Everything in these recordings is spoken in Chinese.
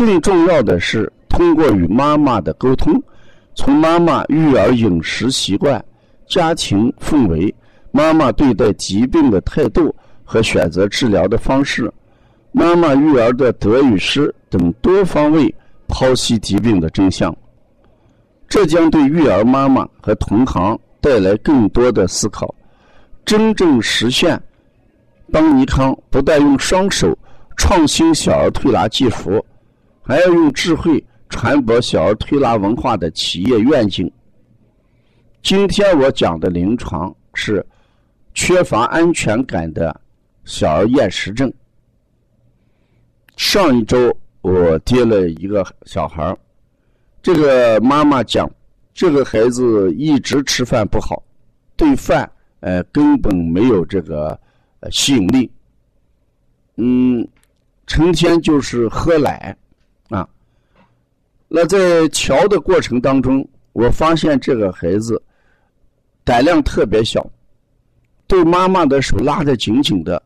更重要的是，通过与妈妈的沟通，从妈妈育儿饮食习惯、家庭氛围、妈妈对待疾病的态度和选择治疗的方式、妈妈育儿的得与失等多方位剖析疾病的真相。这将对育儿妈妈和同行带来更多的思考，真正实现邦尼康不但用双手创新小儿推拿技术。还要用智慧传播小儿推拿文化的企业愿景。今天我讲的临床是缺乏安全感的小儿厌食症。上一周我接了一个小孩这个妈妈讲，这个孩子一直吃饭不好，对饭呃根本没有这个吸引力，嗯，成天就是喝奶。那在瞧的过程当中，我发现这个孩子胆量特别小，对妈妈的手拉得紧紧的。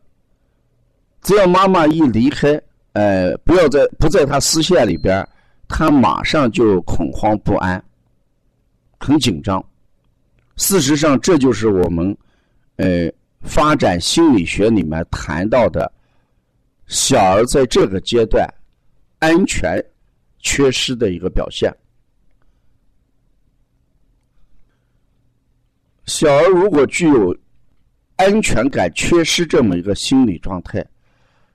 只要妈妈一离开，呃，不要在不在他视线里边，他马上就恐慌不安，很紧张。事实上，这就是我们呃发展心理学里面谈到的小儿在这个阶段安全。缺失的一个表现。小儿如果具有安全感缺失这么一个心理状态，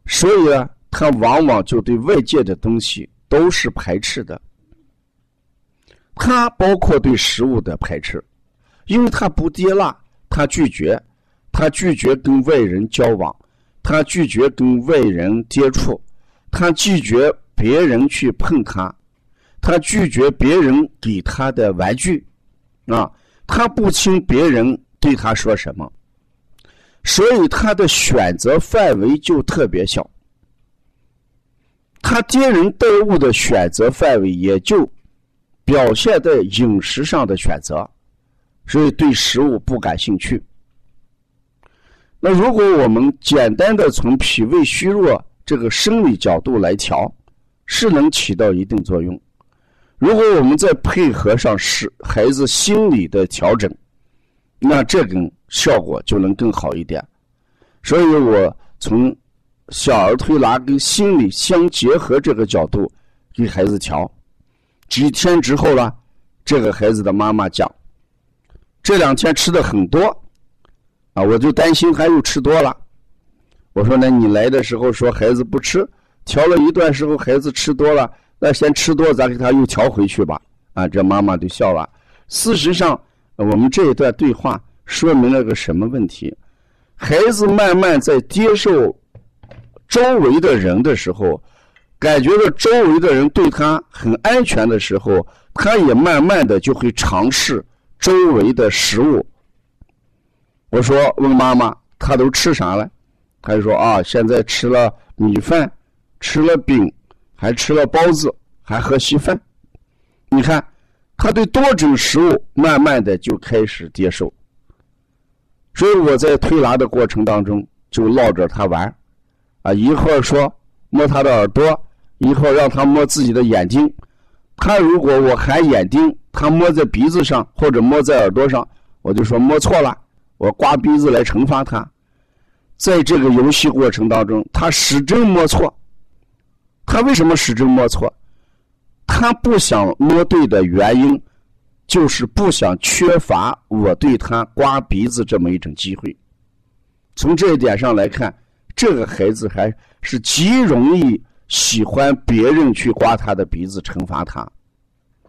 所以啊，他往往就对外界的东西都是排斥的。他包括对食物的排斥，因为他不接纳，他拒绝，他拒绝跟外人交往，他拒绝跟外人接触，他拒绝。别人去碰他，他拒绝别人给他的玩具，啊，他不听别人对他说什么，所以他的选择范围就特别小，他接人待物的选择范围也就表现在饮食上的选择，所以对食物不感兴趣。那如果我们简单的从脾胃虚弱这个生理角度来调。是能起到一定作用。如果我们再配合上是孩子心理的调整，那这种效果就能更好一点。所以我从小儿推拿跟心理相结合这个角度给孩子调。几天之后呢，这个孩子的妈妈讲，这两天吃的很多，啊，我就担心他又吃多了。我说那你来的时候说孩子不吃。调了一段时候，孩子吃多了，那先吃多，咱给他又调回去吧。啊，这妈妈就笑了。事实上，我们这一段对话说明了个什么问题？孩子慢慢在接受周围的人的时候，感觉到周围的人对他很安全的时候，他也慢慢的就会尝试周围的食物。我说问妈妈，他都吃啥了？他就说啊，现在吃了米饭。吃了饼，还吃了包子，还喝稀饭。你看，他对多种食物慢慢的就开始接受。所以我在推拿的过程当中就绕着他玩，啊，一会儿说摸他的耳朵，一会儿让他摸自己的眼睛。他如果我喊眼睛，他摸在鼻子上或者摸在耳朵上，我就说摸错了，我刮鼻子来惩罚他。在这个游戏过程当中，他始终摸错。他为什么始终摸错？他不想摸对的原因，就是不想缺乏我对他刮鼻子这么一种机会。从这一点上来看，这个孩子还是极容易喜欢别人去刮他的鼻子，惩罚他，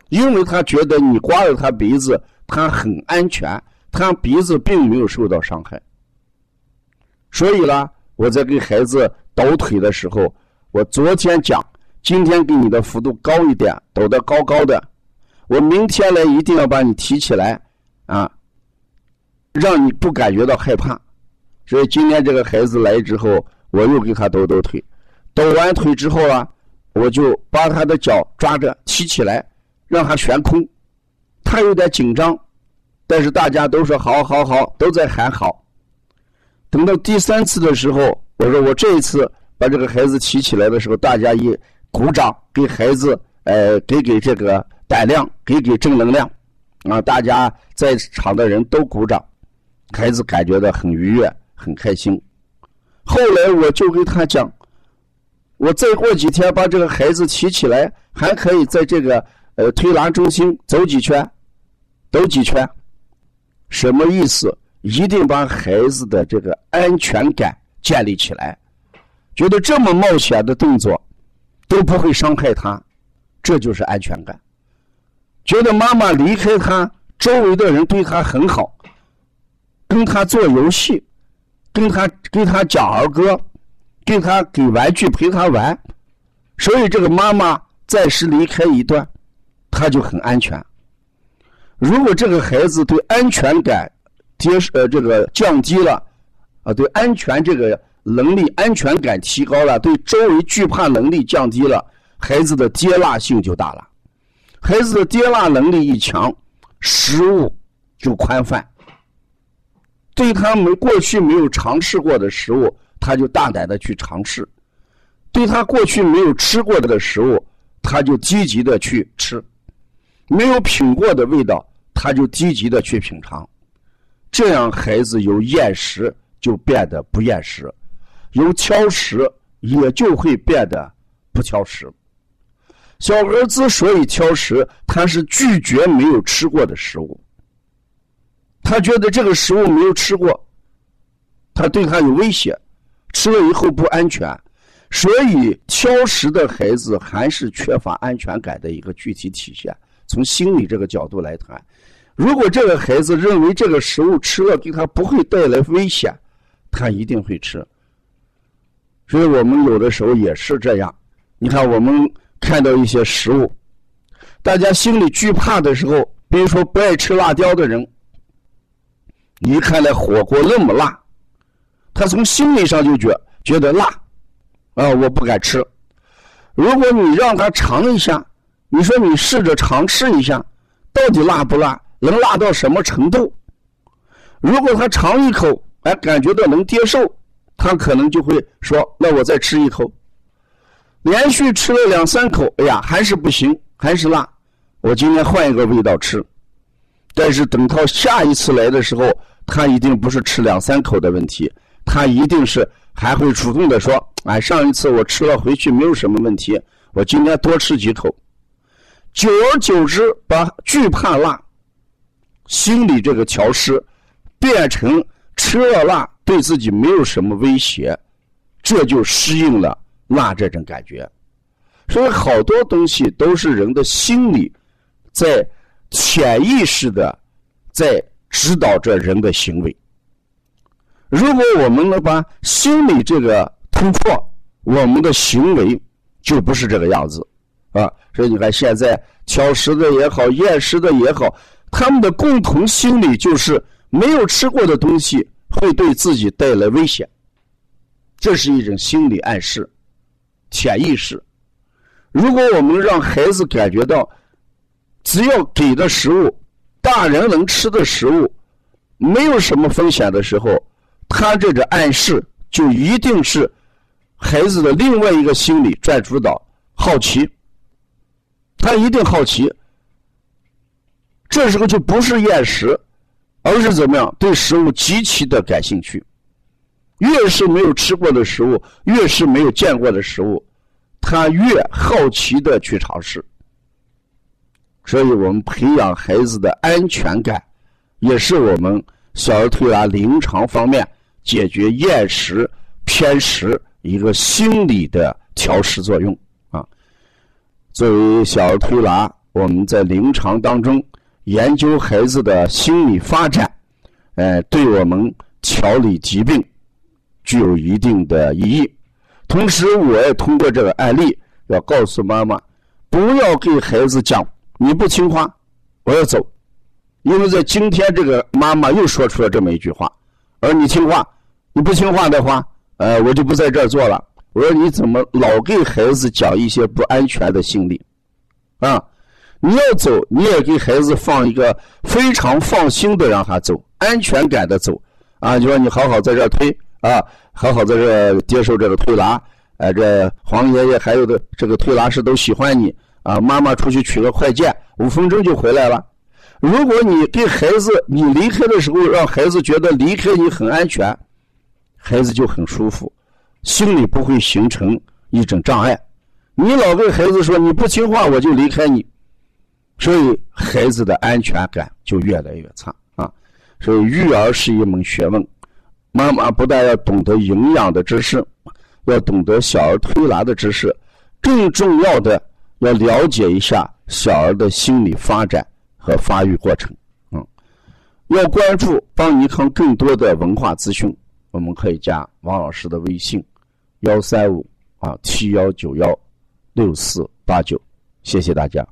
因为他觉得你刮了他鼻子，他很安全，他鼻子并没有受到伤害。所以呢，我在给孩子抖腿的时候。我昨天讲，今天给你的幅度高一点，抖得高高的，我明天来一定要把你提起来，啊，让你不感觉到害怕。所以今天这个孩子来之后，我又给他抖抖腿，抖完腿之后啊，我就把他的脚抓着提起来，让他悬空。他有点紧张，但是大家都说好，好，好，都在喊好。等到第三次的时候，我说我这一次把这个孩子提起来的时候，大家一鼓掌，给孩子，呃，给给这个胆量，给给正能量，啊，大家在场的人都鼓掌，孩子感觉到很愉悦。很开心，后来我就跟他讲，我再过几天把这个孩子提起来，还可以在这个呃推拿中心走几圈，走几圈，什么意思？一定把孩子的这个安全感建立起来，觉得这么冒险的动作都不会伤害他，这就是安全感。觉得妈妈离开他，周围的人对他很好，跟他做游戏。跟他跟他讲儿歌，给他给玩具陪他玩，所以这个妈妈暂时离开一段，他就很安全。如果这个孩子对安全感接呃这个降低了，啊对安全这个能力安全感提高了，对周围惧怕能力降低了，孩子的接纳性就大了。孩子的接纳能力一强，食物就宽泛。对他们过去没有尝试过的食物，他就大胆的去尝试；对他过去没有吃过的食物，他就积极的去吃；没有品过的味道，他就积极的去品尝。这样，孩子由厌食就变得不厌食，由挑食也就会变得不挑食。小孩之所以挑食，他是拒绝没有吃过的食物。他觉得这个食物没有吃过，他对他有威胁，吃了以后不安全，所以挑食的孩子还是缺乏安全感的一个具体体现。从心理这个角度来谈，如果这个孩子认为这个食物吃了给他不会带来危险，他一定会吃。所以我们有的时候也是这样。你看，我们看到一些食物，大家心里惧怕的时候，比如说不爱吃辣椒的人。你看那火锅那么辣，他从心理上就觉觉得辣，啊，我不敢吃。如果你让他尝一下，你说你试着尝试一下，到底辣不辣，能辣到什么程度？如果他尝一口，哎，感觉到能接受，他可能就会说：“那我再吃一口。”连续吃了两三口，哎呀，还是不行，还是辣，我今天换一个味道吃。但是等到下一次来的时候，他一定不是吃两三口的问题，他一定是还会主动的说：“哎，上一次我吃了回去没有什么问题，我今天多吃几口。”久而久之，把惧怕辣、心理这个调试，变成吃了辣对自己没有什么威胁，这就适应了辣这种感觉。所以好多东西都是人的心理在潜意识的在。指导着人的行为。如果我们能把心理这个突破，我们的行为就不是这个样子啊。所以你看，现在挑食的也好，厌食的也好，他们的共同心理就是没有吃过的东西会对自己带来危险，这是一种心理暗示、潜意识。如果我们让孩子感觉到，只要给的食物。大人能吃的食物，没有什么风险的时候，他这个暗示就一定是孩子的另外一个心理占主导，好奇。他一定好奇，这时候就不是厌食，而是怎么样？对食物极其的感兴趣。越是没有吃过的食物，越是没有见过的食物，他越好奇的去尝试。所以我们培养孩子的安全感，也是我们小儿推拿临床方面解决厌食、偏食一个心理的调试作用啊。作为小儿推拿，我们在临床当中研究孩子的心理发展，呃，对我们调理疾病具有一定的意义。同时，我也通过这个案例，要告诉妈妈，不要给孩子讲你不听话，我要走。因为在今天，这个妈妈又说出了这么一句话，而你听话，你不听话的话，呃，我就不在这儿做了。我说你怎么老给孩子讲一些不安全的心理？啊，你要走，你也给孩子放一个非常放心的让他走，安全感的走。啊，就说你好好在这推啊，好好在这接受这个推拿。哎，这黄爷爷还有的这个推拿师都喜欢你啊。妈妈出去取个快件，五分钟就回来了。如果你给孩子你离开的时候，让孩子觉得离开你很安全，孩子就很舒服，心里不会形成一种障碍。你老跟孩子说你不听话，我就离开你，所以孩子的安全感就越来越差啊。所以育儿是一门学问，妈妈不但要懂得营养的知识。要懂得小儿推拿的知识，更重要的要了解一下小儿的心理发展和发育过程。嗯，要关注邦尼康更多的文化资讯，我们可以加王老师的微信：幺三五啊七幺九幺六四八九。谢谢大家。